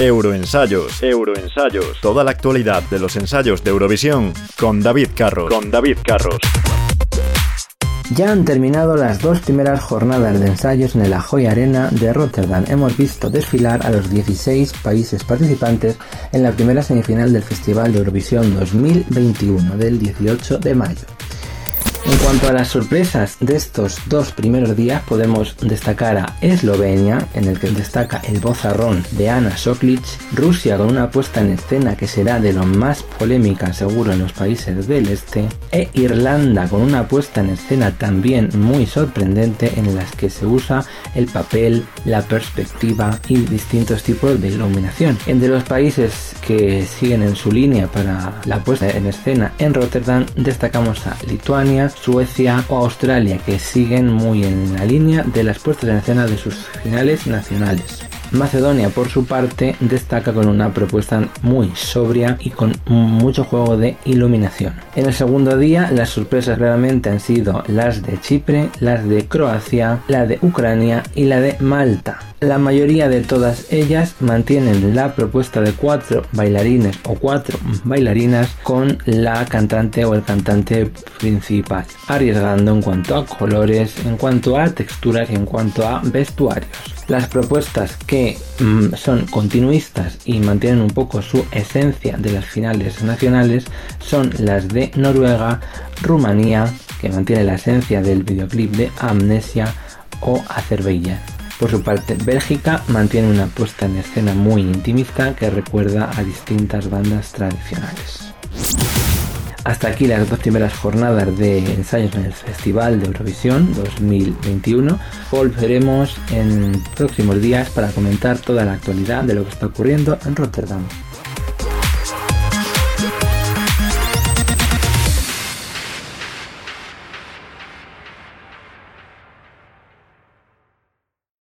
Euroensayos. Euroensayos. Toda la actualidad de los ensayos de Eurovisión con David Carros. Con David Carros. Ya han terminado las dos primeras jornadas de ensayos en la Joy Arena de Rotterdam. Hemos visto desfilar a los 16 países participantes en la primera semifinal del Festival de Eurovisión 2021 del 18 de mayo. En cuanto a las sorpresas de estos dos primeros días, podemos destacar a Eslovenia, en el que destaca el bozarrón de Ana Soklic, Rusia con una puesta en escena que será de lo más polémica seguro en los países del este, e Irlanda con una puesta en escena también muy sorprendente en las que se usa el papel, la perspectiva y distintos tipos de iluminación. Entre los países que siguen en su línea para la puesta en escena en Rotterdam destacamos a Lituania, Suecia o Australia, que siguen muy en la línea de las puestas en escena de sus finales nacionales. Macedonia, por su parte, destaca con una propuesta muy sobria y con mucho juego de iluminación. En el segundo día, las sorpresas realmente han sido las de Chipre, las de Croacia, la de Ucrania y la de Malta. La mayoría de todas ellas mantienen la propuesta de cuatro bailarines o cuatro bailarinas con la cantante o el cantante principal, arriesgando en cuanto a colores, en cuanto a texturas y en cuanto a vestuarios. Las propuestas que mm, son continuistas y mantienen un poco su esencia de las finales nacionales son las de Noruega, Rumanía, que mantiene la esencia del videoclip de Amnesia, o Azerbaiyán. Por su parte, Bélgica mantiene una puesta en escena muy intimista que recuerda a distintas bandas tradicionales. Hasta aquí las dos primeras jornadas de ensayos en el Festival de Eurovisión 2021. Volveremos en próximos días para comentar toda la actualidad de lo que está ocurriendo en Rotterdam.